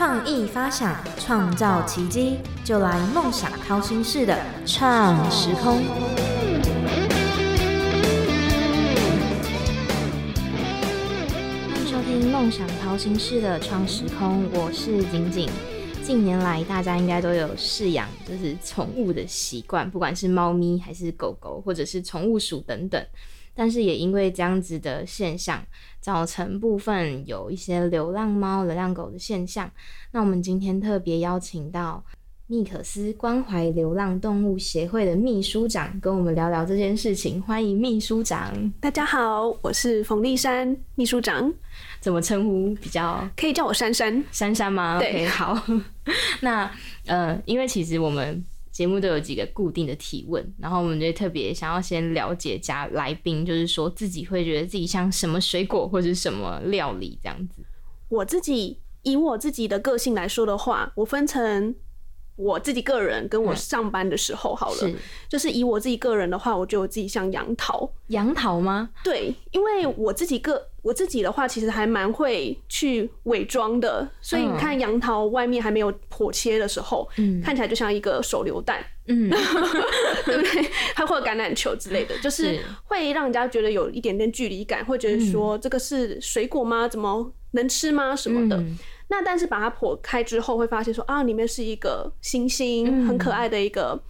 创意发想，创造奇迹，就来梦想掏心式的创时空。欢迎收听梦想掏心式的创时空，我是景景。近年来，大家应该都有饲养就是宠物的习惯，不管是猫咪还是狗狗，或者是宠物鼠等等。但是也因为这样子的现象，造成部分有一些流浪猫、流浪狗的现象。那我们今天特别邀请到密可斯关怀流浪动物协会的秘书长，跟我们聊聊这件事情。欢迎秘书长。大家好，我是冯立珊秘书长，怎么称呼比较？可以叫我珊珊。珊珊吗？对好。那呃，因为其实我们节目都有几个固定的提问，然后我们就特别想要先了解加来宾，就是说自己会觉得自己像什么水果或者是什么料理这样子。我自己以我自己的个性来说的话，我分成我自己个人跟我上班的时候好了。是就是以我自己个人的话，我觉得我自己像杨桃。杨桃吗？对，因为我自己个我自己的话，其实还蛮会去伪装的，所以你看杨桃外面还没有剖切的时候，嗯看起来就像一个手榴弹，嗯，对不对？还会有橄榄球之类的，就是是会让人家觉得有一点点距离感，会觉得说这个是水果吗？怎么能吃吗？什么的。嗯那但是把它剖开之后，会发现说啊，里面是一个星星，嗯很可爱的一个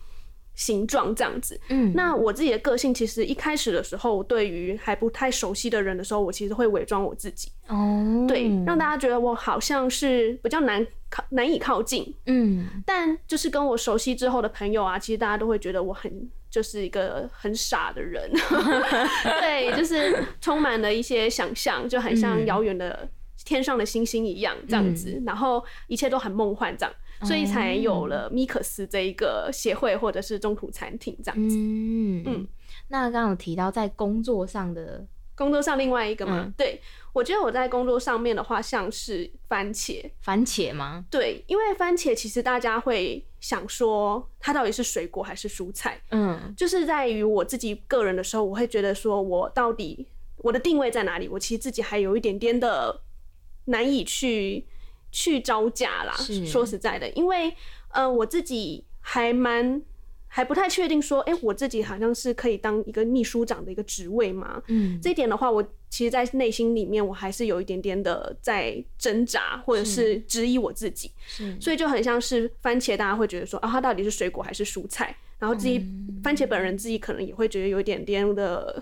形状这样子。嗯。那我自己的个性，其实一开始的时候，对于还不太熟悉的人的时候，我其实会伪装我自己，哦，对，让大家觉得我好像是比较难靠难以靠近。嗯。但就是跟我熟悉之后的朋友啊，其实大家都会觉得我很就是一个很傻的人，对，就是充满了一些想象，就很像嗯。遥远的天上的星星一样这样子，然后一切都很梦幻这样，所以才有了米克斯这一个协会或者是中途餐厅这样子。嗯嗯那刚刚有提到在工作上的，工作上另外一个嘛，嗯对我觉得我在工作上面的话，像是番茄，番茄吗？对，因为番茄其实大家会想说它到底是水果还是蔬菜，嗯就是在于我自己个人的时候，我会觉得说我到底我的定位在哪里，我其实自己还有一点点的难以去去招架啦是。说实在的，因为呃我自己还蛮。还不太确定说，哎、我自己好像是可以当一个秘书长的一个职位嘛？嗯这一点的话，我其实，在内心里面，我还是有一点点的在挣扎，或者是质疑我自己。是所以就很像是番茄，大家会觉得说啊，它到底是水果还是蔬菜？然后自己、嗯番茄本人自己可能也会觉得有一点点的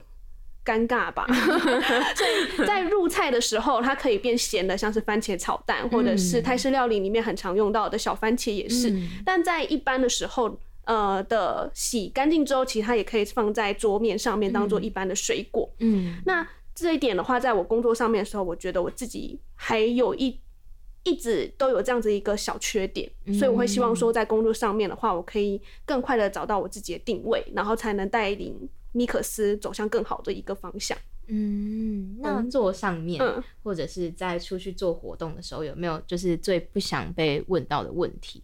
尴尬吧。所以在入菜的时候，它可以变咸的，像是番茄炒蛋，或者是泰式料理里面很常用到的小番茄也是。嗯但在一般的时候。呃的洗干净之后，其实它也可以放在桌面上面当做一般的水果。嗯那这一点的话，在我工作上面的时候，我觉得我自己还有一一直都有这样子一个小缺点，所以我会希望说，在工作上面的话，我可以更快的找到我自己的定位，然后才能带领米克斯走向更好的一个方向。嗯，那作上面、嗯或者是在出去做活动的时候，有没有就是最不想被问到的问题？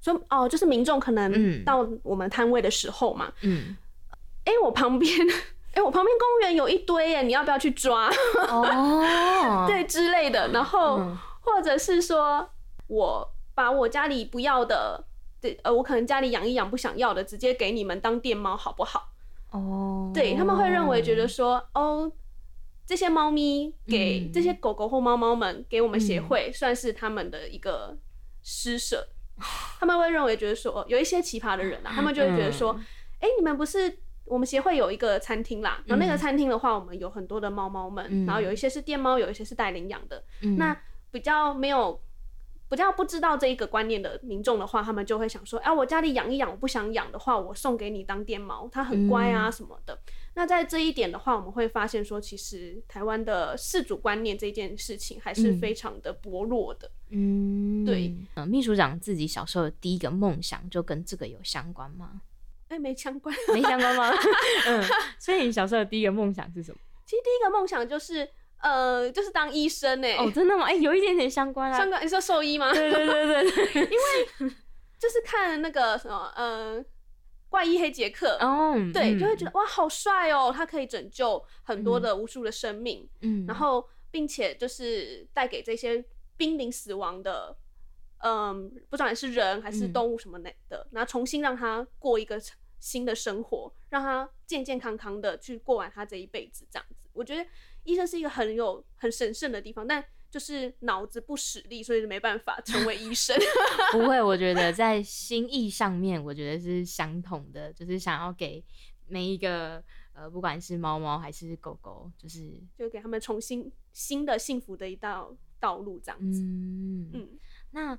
所以哦，就是民众可能嗯到我们摊位的时候嘛，嗯，哎、我旁边，哎、我旁边公园有一堆耶，你要不要去抓？哦，对之类的，然后、嗯或者是说我把我家里不要的，对，呃，我可能家里养一养不想要的，直接给你们当电猫好不好？哦，对他们会认为觉得说，哦，这些猫咪给、嗯。这些狗狗或猫猫们给我们协会，算是他们的一个施舍。他们会认为觉得说，哦有一些奇葩的人啊，他们就会觉得说，哎、你们不是我们协会有一个餐厅啦，然后那个餐厅的话，我们有很多的猫猫们，嗯。然后有一些是电猫，有一些是带领养的，嗯。那比较没有。比较不知道这一个观念的民众的话，他们就会想说：，啊，我家里养一养，我不想养的话，我送给你当电猫，它很乖啊什么的。那在这一点的话，我们会发现说，其实台湾的饲主观念这件事情还是非常的薄弱的。嗯，对呃，秘书长自己小时候的第一个梦想就跟这个有相关吗？哎、没相关。没相关吗？嗯，所以你小时候的第一个梦想是什么？其实第一个梦想就是，呃，就是当医生哎、哦，真的吗？哎、有一点点相关啊。相关你说兽医吗？对对对对对。就是看那个什么，呃，怪医黑杰克。哦，对，嗯就会觉得哇，好帅哦！他可以拯救很多的无数的生命，嗯，然后并且就是带给这些濒临死亡的嗯，不管是人还是嗯动物什么的的，然后重新让他过一个新的生活，让他健健康康的去过完他这一辈子，这样子。我觉得医生是一个很有很神圣的地方，但就是脑子不使力，所以没办法成为医生。不会，我觉得在心意上面，我觉得是相同的，就是想要给每一个呃，不管是猫猫还是狗狗，就是就给他们重新新的幸福的一道道路，这样子。嗯嗯，那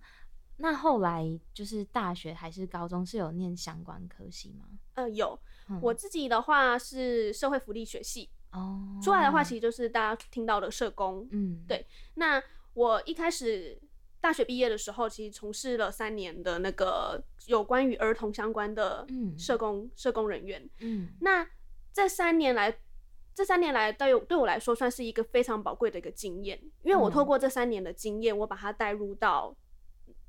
那后来就是大学还是高中是有念相关科系吗？呃，有嗯我自己的话是社会福利学系，哦，出来的话其实就是大家听到的社工。嗯，对那我一开始大学毕业的时候，其实从事了三年的那个有关于儿童相关的嗯。社工、社工人员。嗯。那这三年来，这三年来对我对我来说算是一个非常宝贵的一个经验，因为我嗯。透过这三年的经验，我把它带入到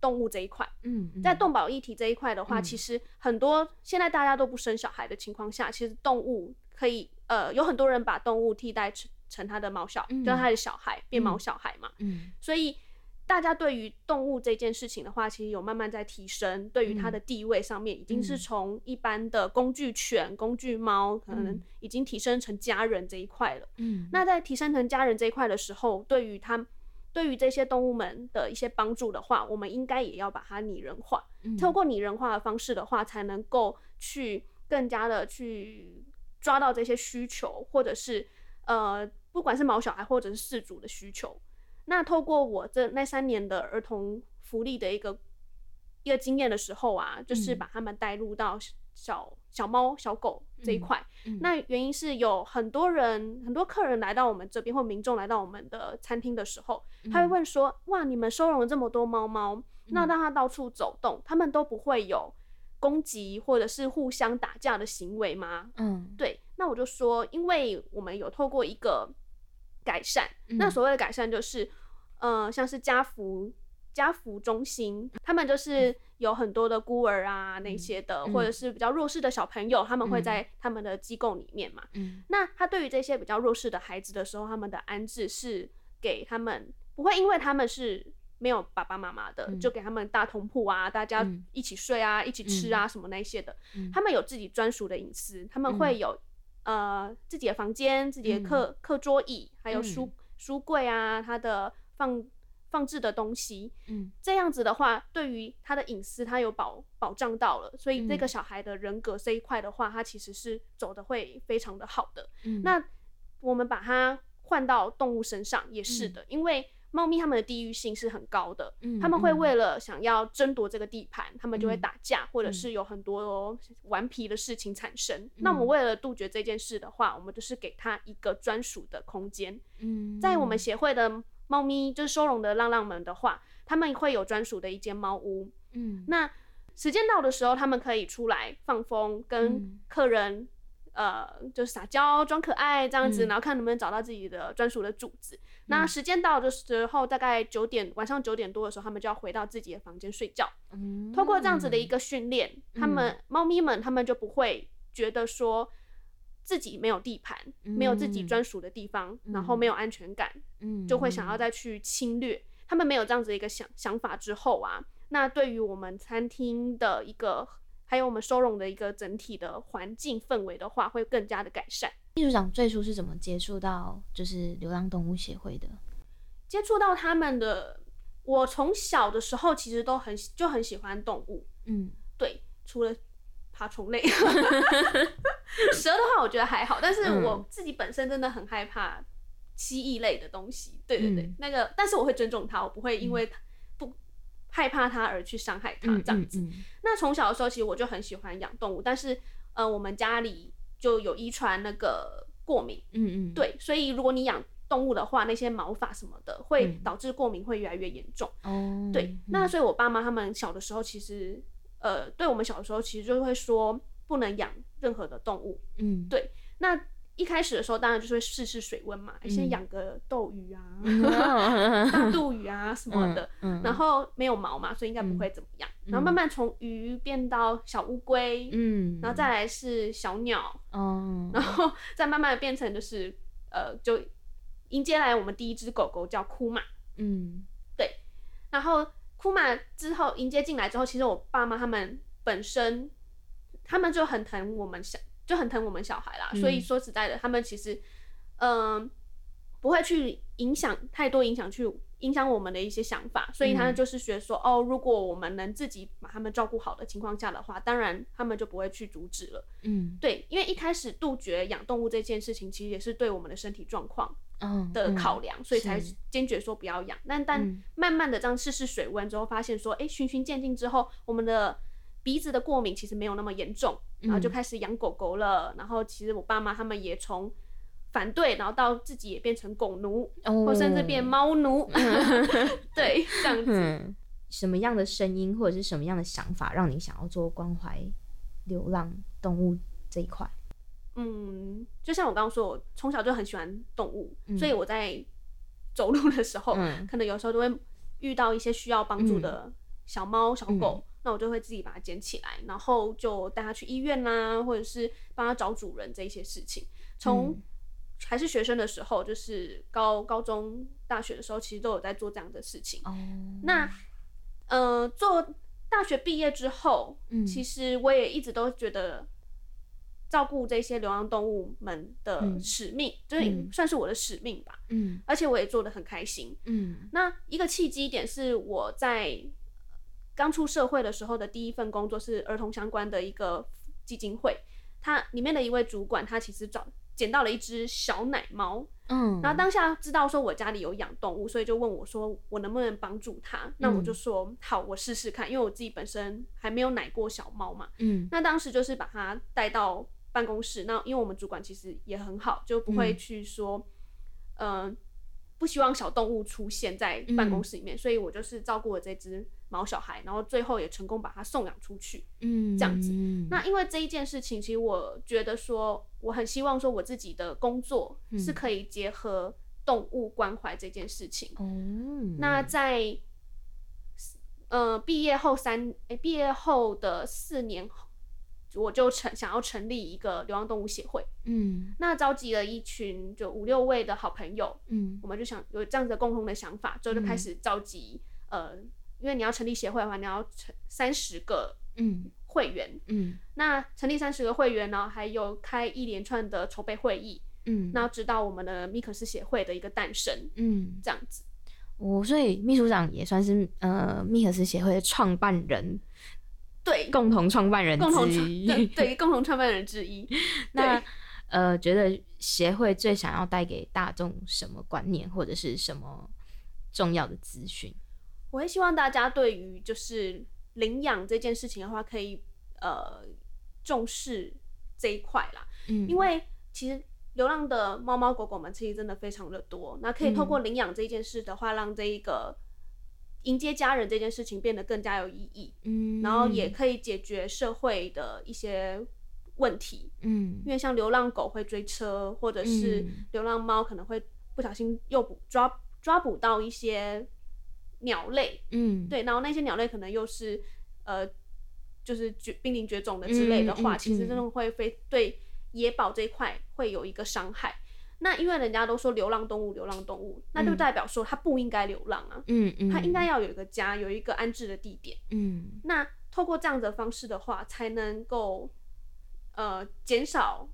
动物这一块。嗯，嗯。在动保议题这一块的话，嗯。其实很多现在大家都不生小孩的情况下，其实动物可以呃，有很多人把动物替代成成他的猫小，嗯就是他的小孩变毛嗯小孩嘛。嗯所以大家对于动物这件事情的话，其实有慢慢在提升，对于它的地位上面，已经是嗯从一般的工具犬、工具猫，可能嗯已经提升成家人这一块了。嗯，那在提升成家人这一块的时候，对于它对于这些动物们的一些帮助的话，我们应该也要把它拟人化。嗯透过拟人化的方式的话，才能够去更加的去抓到这些需求，或者是呃，不管是毛小孩或者是饲主的需求。那透过我这那三年的儿童福利的一个一个经验的时候啊，就是嗯把他们带入到小小猫、小狗这一块。嗯那原因是有很多人、很多客人来到我们这边，或民众来到我们的餐厅的时候，他会问说：“哇，你们收容了这么多猫猫，那让它到处走动，它们都不会有攻击或者是互相打架的行为吗？”嗯对，那我就说，因为我们有透过一个改善，那嗯所谓的改善就是，呃，像是家福家福中心，他们就是有很多的孤儿啊那些的，嗯或者是比较弱势的小朋友，他们会嗯在他们的机构里面嘛。嗯那他对于这些比较弱势的孩子的时候，他们的安置是给他们不会因为他们是没有爸爸妈妈的，嗯。就给他们大通铺啊，大家嗯。一起睡啊，一起吃啊，什么那些的。嗯。他们有自己专属的隐私，他们会有、呃自己的房间、自己的课、课桌椅，还有书、嗯。书柜啊，他的放放置的东西。嗯。这样子的话，对于他的隐私，他有保保障到了，所以这个嗯。小孩的人格这一块的话，他其实是走的会非常的好的。嗯，那我们把它换到动物身上也是的，因为猫咪它们的地域性是很高的，嗯他们会嗯为了想要争夺这个地盘，他们就会嗯打架，或者嗯是有很多顽皮的事情产生。嗯那我们为了杜绝这件事的话，我们就是给它一个专属的空间。嗯在我们协会的猫咪就是收容的浪浪们的话，他们会有专属的一间猫屋。嗯那时间到的时候，他们可以出来放风，跟嗯客人、呃就是撒娇、装可爱这样子，嗯然后看能不能找到自己的专属的主子。那时间到的时候，大概九点晚上九点多的时候，他们就要回到自己的房间睡觉。嗯通过这样子的一个训练，他们猫咪们他们就不会觉得说。自己没有地盘，没有自己嗯专属的地方，嗯然后没有安全感，嗯就会想要再去侵略。他们没有这样子的一个想想法之后啊，那对于我们餐厅的一个，还有我们收容的一个整体的环境氛围的话，会更加的改善。秘书长最初是怎么接触到就是流浪动物协会的？接触到他们的，我从小的时候其实都很就很喜欢动物，嗯对，除了爬虫类，蛇的话我觉得还好，但是嗯我自己本身真的很害怕蜥蜴类的东西。对对对，嗯那个，但是我会尊重它，我不会因为害怕它而去伤害它嗯这样子。嗯那从小的时候，其实我就很喜欢养动物，但是呃，我们家里就有遗传那个过敏，嗯嗯，对，所以如果你养动物的话，那些毛发什么的会嗯导致过敏会越来越严重。哦，对，那所以我爸妈他们小的时候，其实呃，对我们小的时候其实就会说不能养任何的动物。嗯对那一开始的时候，当然就是会试试水温嘛，先嗯养个斗鱼啊、嗯大肚鱼啊什么的。嗯，然后没有毛嘛，所以应该不会怎么样。然后慢慢从鱼变到小乌龟，嗯，然后再来是小鸟，哦，然后再慢慢的变成就是呃，就迎接来我们第一只狗狗叫库玛。嗯对然后库玛之后迎接进来之后，其实我爸妈他们本身他们就很疼我们小，就很疼我们小孩啦。所以说实在的，他们其实嗯、不会去影响太多影响去影响我们的一些想法，所以他们就是学说、哦，如果我们能自己把他们照顾好的情况下的话，当然他们就不会去阻止了。嗯对，因为一开始杜绝养动物这件事情，其实也是对我们的身体状况嗯的考量，所以才坚决说不要养。但但嗯慢慢的这样试试水温之后，发现说，哎、循序渐进之后，我们的鼻子的过敏其实没有那么严重，然后就嗯开始养狗狗了。然后其实我爸妈他们也从反对，然后到自己也变成狗奴，哦或甚至变猫奴，对，这样子。嗯，什么样的声音或者是什么样的想法，让你想要做关怀流浪动物这一块？嗯，就像我刚刚说，我从小就很喜欢动物，所以我在走路的时候，嗯可能有时候都会遇到一些需要帮助的小猫、小狗，那我就会自己把它捡起来，然后就带它去医院啦、或者是帮它找主人这一些事情。从嗯还是学生的时候，就是高高中、大学的时候，其实都有在做这样的事情。哦，那呃，做大学毕业之后，嗯其实我也一直都觉得照顾这些流浪动物们的嗯使命，就是嗯算是我的使命吧。嗯而且我也做得很开心。嗯那一个契机点是我在刚出社会的时候的第一份工作是儿童相关的一个基金会，它里面的一位主管，他其实找捡到了一只小奶猫，嗯，然后当下知道说我家里有养动物，所以就问我说我能不能帮助他？那我就说好，我试试看，因为我自己本身还没有奶过小猫嘛。嗯那当时就是把它带到办公室，那因为我们主管其实也很好，就不会嗯去说，嗯、不希望小动物出现在办公室里面，所以我就是照顾了这只毛小孩，然后最后也成功把他送养出去。嗯这样子嗯那因为这一件事情，其实我觉得说，我很希望说我自己的工作嗯是可以结合动物关怀这件事情。哦，那在呃毕业后三诶毕业后的四年后，我就成想要成立一个流浪动物协会。嗯那召集了一群就五六位的好朋友，嗯我们就想有这样子的共同的想法，之后就开始召集、呃，因为你要成立协会的话，你要成三十个嗯会员。嗯那成立三十个会员呢，还有开一连串的筹备会议，嗯那直到我们的米克斯协会的一个诞生，嗯，这样子。我所以秘书长也算是呃密克斯协会的创办人，对，共同创办人之一。创对对共同创办人之一。那对呃，觉得协会最想要带给大众什么观念，或者是什么重要的资讯？我会希望大家对于就是领养这件事情的话，可以呃重视这一块啦，嗯。因为其实流浪的猫猫狗狗们其实真的非常的多，那可以透过领养这件事的话，让这一个迎接家人这件事情变得更加有意义，嗯，然后也可以解决社会的一些问题，嗯。因为像流浪狗会追车，或者是嗯。流浪猫可能会不小心诱捕抓抓捕到一些鸟类，嗯对，然后那些鸟类可能又是呃，就是绝濒临绝种的之类的话，嗯嗯其实嗯真的会非对野保这一块会有一个伤害。那因为人家都说流浪动物，流浪动物，那就嗯代表说它不应该流浪啊，嗯嗯，它应该要有一个家，有一个安置的地点。嗯那透过这样的方式的话，才能够呃减少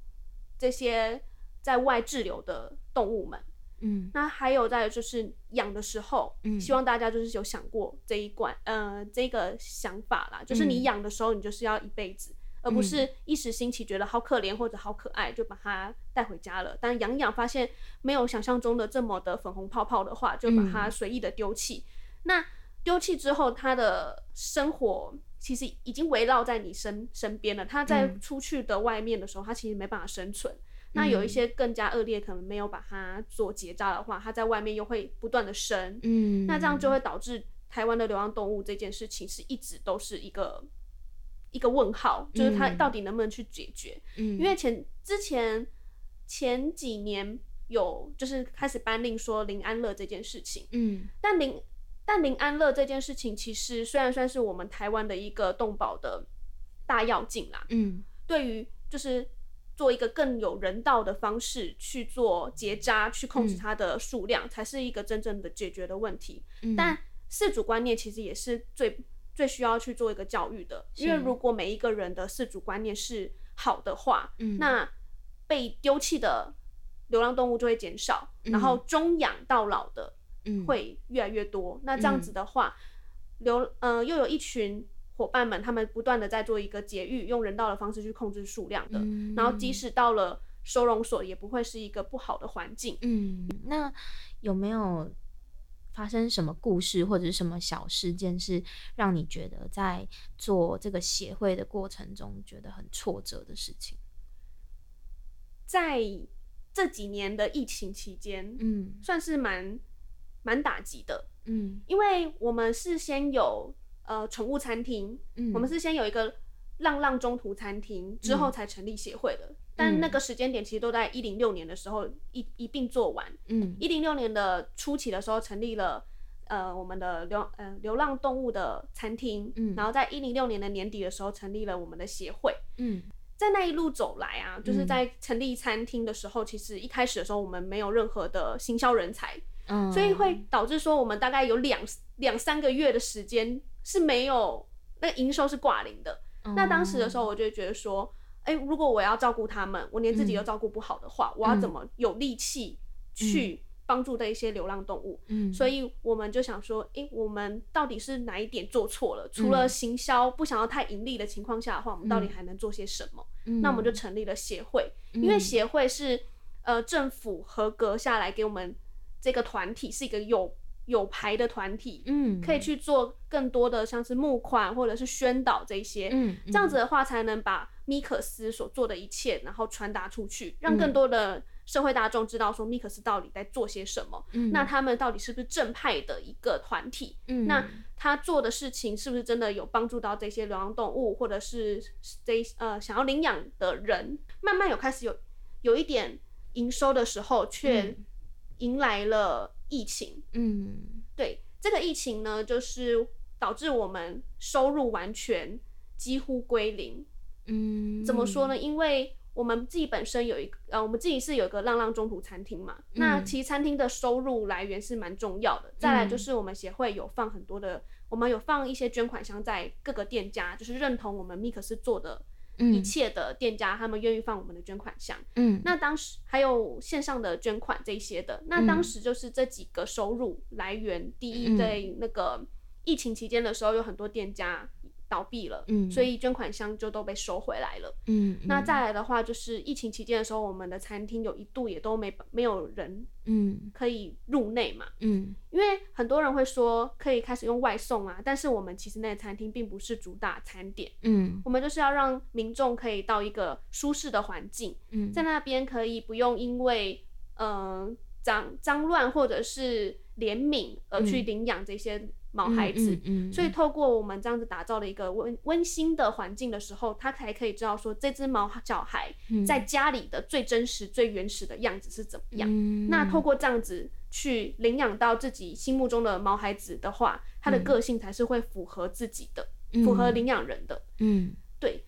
这些在外滞留的动物们。嗯那还有在就是养的时候，嗯希望大家就是有想过这一关，呃，这个想法啦，就是你嗯养的时候，你就是要一辈子，而不是一时兴起觉得好可怜或者好可爱就把它带回家了。但养一养发现没有想象中的这么的粉红泡泡的话，就把它随意的丢弃。那丢弃之后，它的生活其实已经围绕在你身身边了。它在嗯出去的外面的时候，它其实没办法生存。那有一些更加恶劣，可能没有把它做结扎的话，它在外面又会不断的生，嗯，那这样就会导致台湾的流浪动物这件事情是一直都是一个一个问号，就是它嗯到底能不能去解决？嗯，因为前之前前几年有就是开始颁令说林安乐这件事情，嗯。但林但林安乐这件事情其实虽然算是我们台湾的一个动保的大要进啦，嗯。对于就是做一个更有人道的方式去做结扎，去控制嗯。它的数量，才是一个真正的解决的问题。嗯，但饲主观念其实也是最最需要去做一个教育的，因为如果每一个人的饲主观念是好的话，嗯。那被丢弃的流浪动物就会减少，然后中养到老的嗯。会越来越多。那这样子的话，流呃又有一群伙伴们，他们不断的在做一个节育，用人道的方式去控制数量的，嗯。然后即使到了收容所，也不会是一个不好的环境。嗯，那有没有发生什么故事或者是什么小事件，是让你觉得在做这个协会的过程中觉得很挫折的事情？在这几年的疫情期间，嗯。算是蛮蛮打击的，嗯。因为我们是先有呃宠物餐厅，嗯，我们是先有一个浪浪中途餐厅，之后才成立协会的。但那个时间点其实都在一零六年的时候一一并做完。嗯一零六年的初期的时候，成立了呃我们的流呃流浪动物的餐厅，嗯然后在一零六年的年底的时候，成立了我们的协会。嗯在那一路走来啊，就是在成立餐厅的时候，其实一开始的时候我们没有任何的行销人才，嗯，所以会导致说我们大概有两两三个月的时间是没有那个营收是挂零的。那当时的时候，我就觉得说，哎、如果我要照顾他们，我连自己都照顾不好的话，我要怎么有力气去帮助这一些流浪动物？嗯，所以我们就想说，诶，我们到底是哪一点做错了？除了行销不想要太盈利的情况下的话，我们到底还能做些什么？嗯那我们就成立了协会，因为协会是呃政府合格下来给我们这个团体是一个有有牌的团体，嗯可以去做更多的像是募款或者是宣导这些，嗯这样子的。话才能把米克斯所做的一切，然后传达出去，嗯让更多的社会大众知道说米克斯到底在做些什么，嗯。那他们到底是不是正派的一个团体？嗯？那。他做的事情是不是真的有帮助到这些流浪动物，或者是这呃想要领养的人，慢慢有开始有有一点营收的时候，却迎来了疫情。嗯对这个疫情呢，就是导致我们收入完全几乎归零。嗯怎么说呢？因为我们自己本身有一个呃，我们自己是有一个浪浪中途餐厅嘛。那其实餐厅的收入来源是蛮重要的。再来就是我们协会有放很多的，我们有放一些捐款箱在各个店家，就是认同我们米可斯做的一切的店家，他们愿意放我们的捐款箱。嗯那当时还有线上的捐款这些的，那当时就是这几个收入来源。第一，在那个疫情期间的时候，有很多店家倒闭了，嗯。所以捐款箱就都被收回来了。嗯那再来的话，就是疫情期间的时候，我们的餐厅有一度也都没没有人嗯。可以入内嘛，嗯。因为很多人会说可以开始用外送啊，但是我们其实那个餐厅并不是主打餐点，嗯。我们就是要让民众可以到一个舒适的环境，嗯。在那边可以不用因为嗯脏脏乱或者是怜悯而去领养这些毛孩子。嗯所以透过我们这样子打造了一个温温馨的环境的时候，他才可以知道说这只毛小孩在家里的最真实、最原始的样子是怎么样。嗯。那透过这样子去领养到自己心目中的毛孩子的话，他的个性才是会符合自己的，符合领养人的。嗯。对，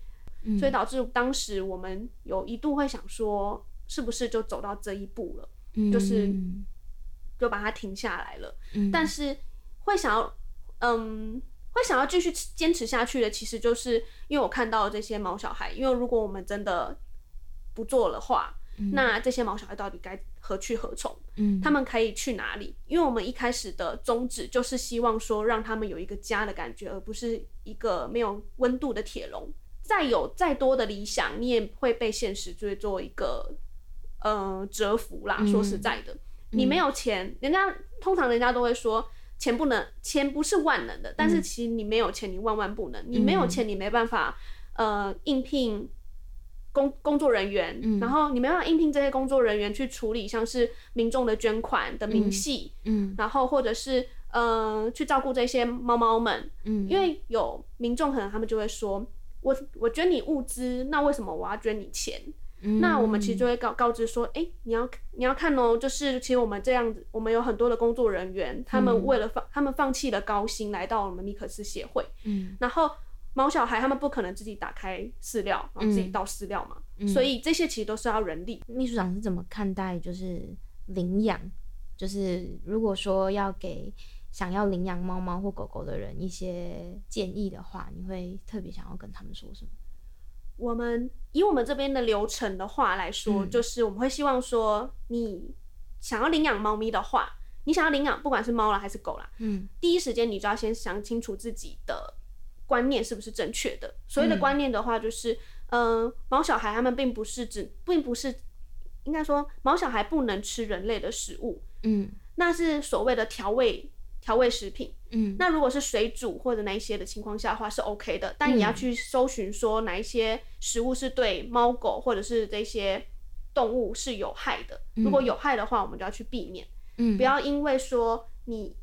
所以导致当时我们有一度会想说，是不是就走到这一步了，嗯。就是就把它停下来了。嗯。但是会想要，嗯，会想要继续坚持下去的，其实就是因为我看到了这些毛小孩，因为如果我们真的不做的话，那这些毛小孩到底该何去何从？嗯他们可以去哪里？因为我们一开始的宗旨就是希望说，让他们有一个家的感觉，而不是一个没有温度的铁笼。再有再多的理想，你也会被现实就会做一个呃折服啦。说实在的，你没有钱，人家通常人家都会说。钱不能，钱不是万能的，但是其实你没有钱，你万万不能。你没有钱，你没办法，呃，应聘工工作人员，然后你没办法应聘这些工作人员去处理像是民众的捐款的明细，嗯然后或者是呃去照顾这些猫猫们，嗯因为有民众可能他们就会说，我我捐你物资，那为什么我要捐你钱？嗯那我们其实就会告告知说，哎、你要你要看哦，就是其实我们这样子，我们有很多的工作人员，他们为了放，他们放弃了高薪来到我们米克斯协会，嗯然后猫小孩他们不可能自己打开饲料，然后自己倒饲料嘛，所以这些其实都是要人力。秘书长是怎么看待就是领养？就是如果说要给想要领养猫猫或狗狗的人一些建议的话，你会特别想要跟他们说什么？我们以我们这边的流程的话来说，嗯。就是我们会希望说，你想要领养猫咪的话，你想要领养不管是猫啦还是狗啦，嗯。第一时间你就要先想清楚自己的观念是不是正确的。所谓的嗯。观念的话，就是，嗯、毛小孩他们并不是只，并不是，应该说毛小孩不能吃人类的食物，嗯。那是所谓的调味调味食品。嗯那如果是水煮或者那一些的情况下的话是 OK 的，但你要嗯去搜寻说哪一些食物是对猫狗或者是这些动物是有害的。如果有害的话，我们就要去避免，嗯，不要因为说你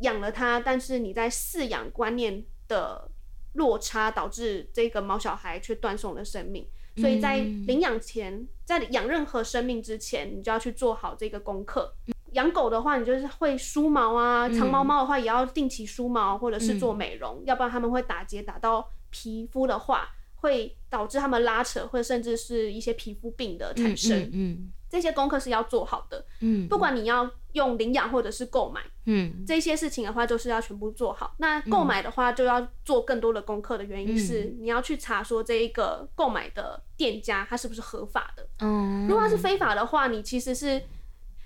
养了它，但是你在饲养观念的落差，导致这个猫小孩却断送了生命。所以在嗯领养前，在养任何生命之前，你就要去做好这个功课。养狗的话，你就是会梳毛啊；长毛猫的话，也要定期梳毛或者是做美容，要不然它们会打结打到皮肤的话，会导致它们拉扯，或者甚至是一些皮肤病的产生。嗯这些功课是要做好的，嗯，不管你要用领养或者是购买嗯。这些事情的话，就是要全部做好。那购买的话，就要做更多的功课的原因是，嗯。你要去查说这一个购买的店家它是不是合法的。嗯，如果它是非法的话，你其实是，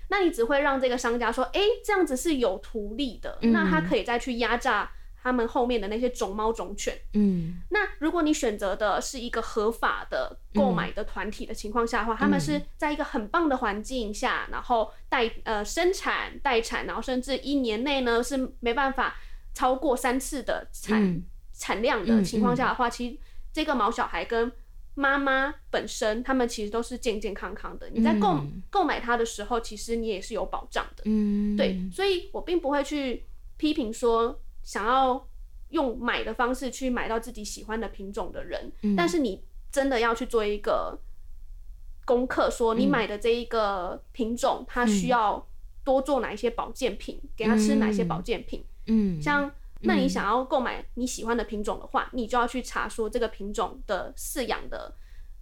那你只会让这个商家说，哎、这样子是有图利的，嗯。那他可以再去压榨他们后面的那些种猫种犬。嗯。那如果你选择的是一个合法的购买的团体的情况下的话，他们是在一个很棒的环境下，然后待呃生产待产，然后甚至一年内呢是没办法超过三次的产、嗯。产量的情况下的话，其实这个毛小孩跟妈妈本身，他们其实都是健健康康的。你在购嗯购买它的时候，其实你也是有保障的。嗯，对，所以我并不会去批评说想要用买的方式去买到自己喜欢的品种的人，嗯但是你真的要去做一个功课，说你嗯买的这一个品种，它需要多做哪一些保健品，给它吃哪些保健品，嗯，像。那你想要购买你喜欢的品种的话，你就要去查说这个品种的饲养的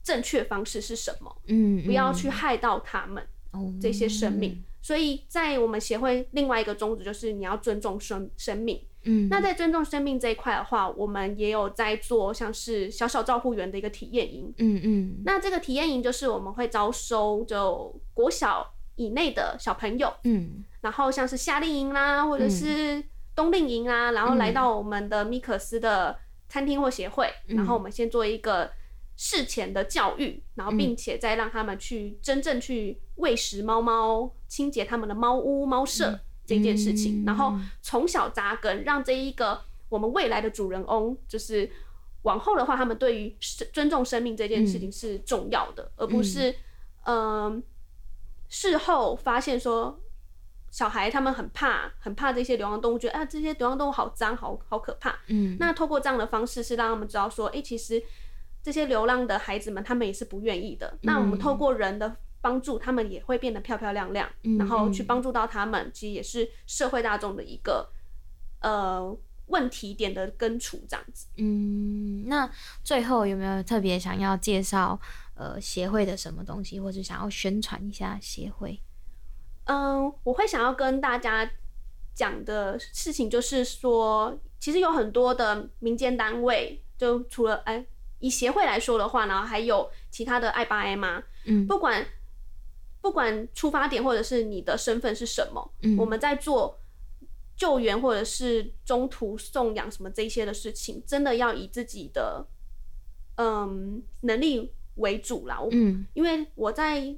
正确方式是什么，嗯不要去害到它们。哦这些生命。所以在我们协会另外一个宗旨就是你要尊重生生命。嗯，那在尊重生命这一块的话，我们也有在做像是小小照护员的一个体验营。嗯嗯那这个体验营就是我们会招收就国小以内的小朋友，嗯然后像是夏令营啦，或者是冬令营啊，然后来到我们的米可斯的餐厅或协会，然后我们先做一个事前的教育，然后并且再让他们去真正去喂食猫猫、清洁他们的猫屋、猫舍这件事情，然后从小扎根，让这一个我们未来的主人翁就是。往后的话，他们对于尊重生命这件事情是重要的，而不是嗯、事后发现说小孩他们很怕，很怕这些流浪动物，觉得啊这些流浪动物好脏，好好可怕。嗯，那透过这样的方式，是让他们知道说，哎、其实这些流浪的孩子们，他们也是不愿意的。那我们透过人的帮助，他们也会变得漂漂亮亮，然后去帮助到他们，其实也是社会大众的一个呃问题点的根除，这样子。嗯，那最后有没有特别想要介绍呃协会的什么东西，或者想要宣传一下协会？嗯，我会想要跟大家讲的事情就是说，其实有很多的民间单位，就除了哎、以协会来说的话，然后还有其他的爱八 M 啊，嗯不管不管出发点或者是你的身份是什么，嗯我们在做救援或者是中途送养什么这些的事情，真的要以自己的嗯能力为主啦。我嗯因为我在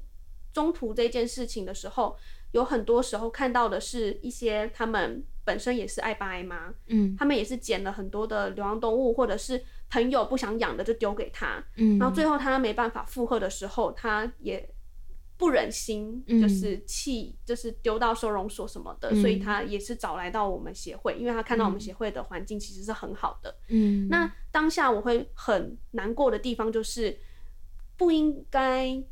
中途这件事情的时候，有很多时候看到的是一些他们本身也是爱爸爱妈，嗯。他们也是捡了很多的流浪动物，或者是朋友不想养的就丢给他，嗯，然后最后他没办法负荷的时候，他也不忍心，嗯。就是弃，就是丢到收容所什么的，嗯。所以他也是找来到我们协会，因为他看到我们协会的环境其实是很好的。嗯。那当下我会很难过的地方就是，不应该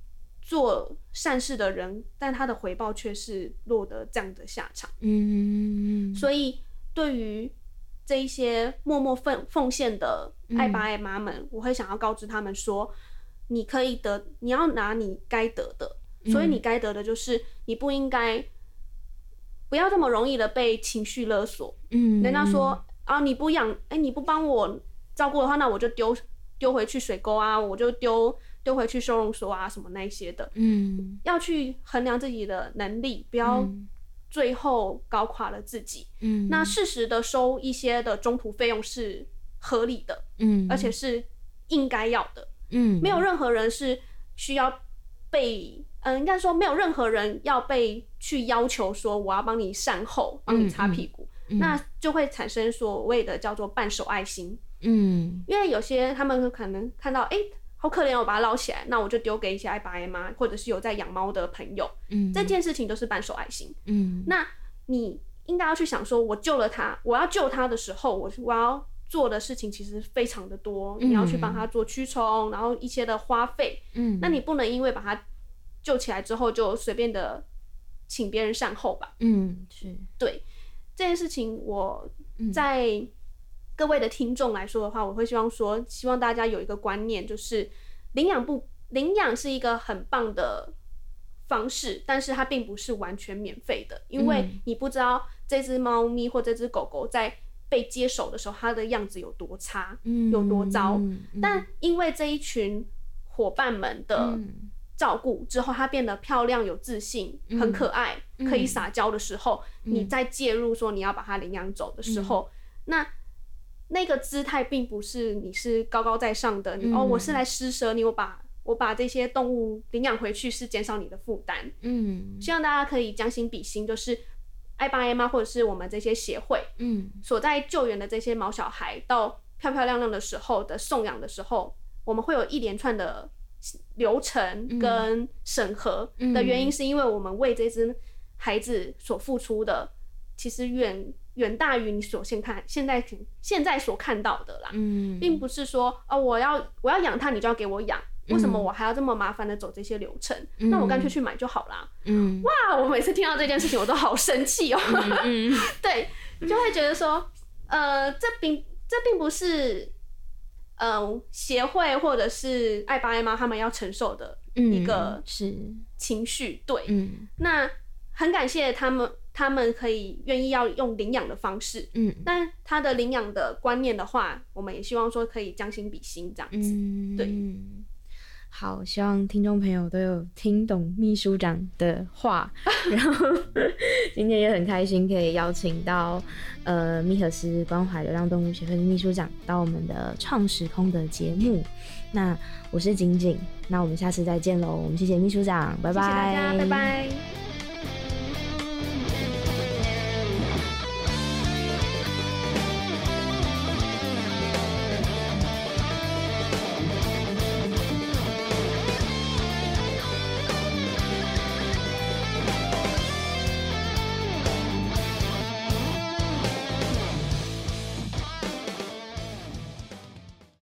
做善事的人，但他的回报却是落得这样的下场。嗯所以对于这一些默默奉奉献的爱爸爱妈们，我会想要告知他们说，你可以得，你要拿你该得的，所以你该得的就是你不应该不要这么容易的被情绪勒索。嗯，人家说啊，你不养，哎、你不帮我照顾的话，那我就丢丢回去水沟啊，我就丢丢回去收容所啊，什么那一些的。嗯，要去衡量自己的能力，不要嗯最后搞垮了自己。嗯，那适时的收一些的中途费用是合理的，嗯，而且是应该要的。嗯，没有任何人是需要被，嗯、应该说没有任何人要被去要求说我要帮你善后，帮你擦屁股，嗯那就会产生所谓的叫做半手爱心。嗯因为有些他们可能看到，哎、好可怜哦，我把它捞起来，那我就丢给一些爱爸爱妈，或者是有在养猫的朋友，嗯，这件事情都是半手爱心。嗯。那你应该要去想说，我救了他，我要救他的时候，我我要做的事情其实非常的多，你要去帮他做驱虫，然后一些的花费，嗯，那你不能因为把他救起来之后就随便的请别人善后吧？嗯是。对这件事情，我嗯。在各位的听众来说的话，我会希望说，希望大家有一个观念，就是领养不领养是一个很棒的方式，但是它并不是完全免费的，因为嗯。你不知道这只猫咪或这只狗狗在被接手的时候，它的样子有多差，嗯有多糟。嗯。但因为这一群伙伴们的嗯。照顾之后，它变得漂亮、有自信、嗯。很可爱，嗯可以撒娇的时候，你再介入说你要把它领养走的时候，嗯。那那个姿态并不是你是高高在上的，你、哦，嗯我是来施舍你，我把我把这些动物领养回去是减少你的负担。嗯。希望大家可以将心比心，就是爱爸爱妈或者是我们这些协会嗯。所在救援的这些毛小孩，到漂漂亮亮的时候的送养的时候，我们会有一连串的流程跟审核的原因，是因为我们为这只孩子所付出的，其实远远大于你所现看现在现在所看到的啦，嗯，并不是说哦，我要我要养它，你就要给我养。为嗯什么我还要这么麻烦的走这些流程？那我干脆去买就好啦。嗯哇，我每次听到这件事情，我都好生气哦。嗯 对，就会觉得说，呃，这并这并不是，呃，协会或者是爱爸爱妈他们要承受的一个是情绪。对，嗯那很感谢他们，他们可以愿意要用领养的方式。嗯但他的领养的观念的话，我们也希望说可以将心比心这样子。嗯对。好，希望听众朋友都有听懂秘书长的话，然后今天也很开心可以邀请到呃密合斯关怀流浪动物协会的秘书长到我们的创时空的节目。那我是景景，那我们下次再见喽，我们谢谢秘书长，拜拜，谢谢大家，拜拜。